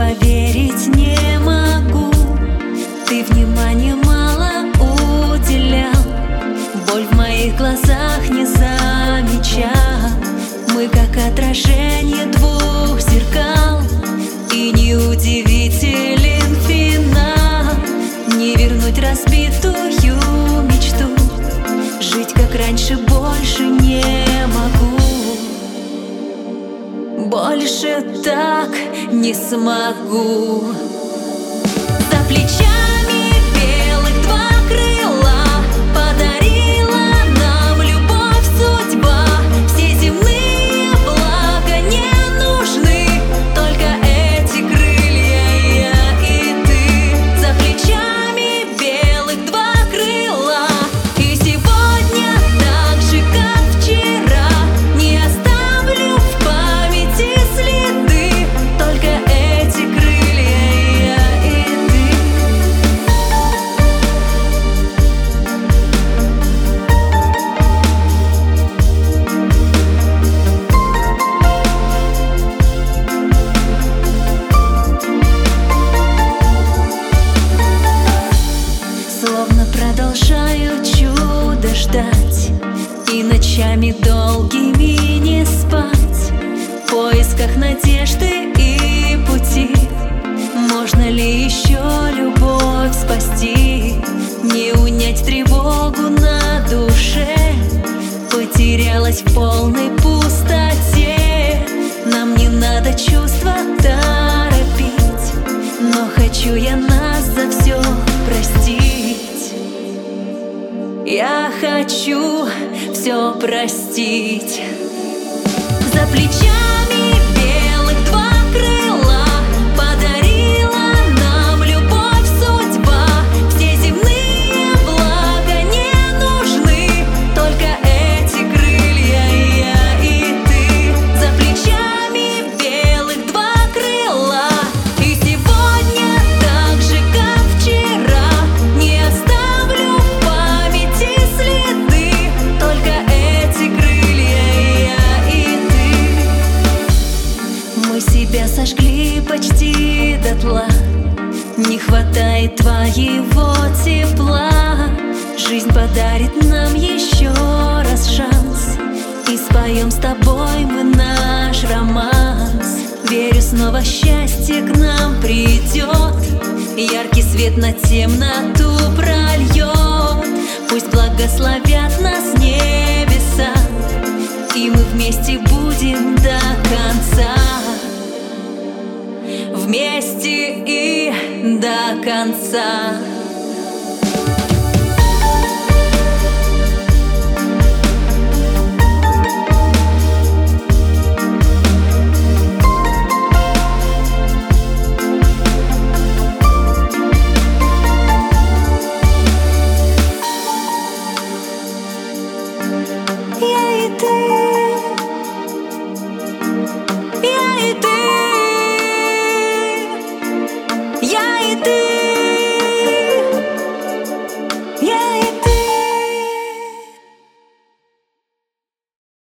поверить не могу. Ты внимания мало уделял. Боль в моих глазах не замечал. Мы как отражение двух зеркал. И неудивителен финал. Не вернуть разбитую больше так не смогу. За плечами И ночами долгими не спать. В поисках надежды и пути. Можно ли еще любовь спасти? Не унять тревогу на душе. Потерялась в полной пустоте. Нам не надо чувства торопить. Но хочу я нас за все простить Я хочу все простить. За плечами себя сожгли почти дотла. Не хватает твоего тепла. Жизнь подарит нам еще раз шанс. И споем с тобой мы наш романс. Верю, снова счастье к нам придет. Яркий свет на темноту прольет. Пусть благословят нас небеса. И мы вместе будем до конца Вместе и до конца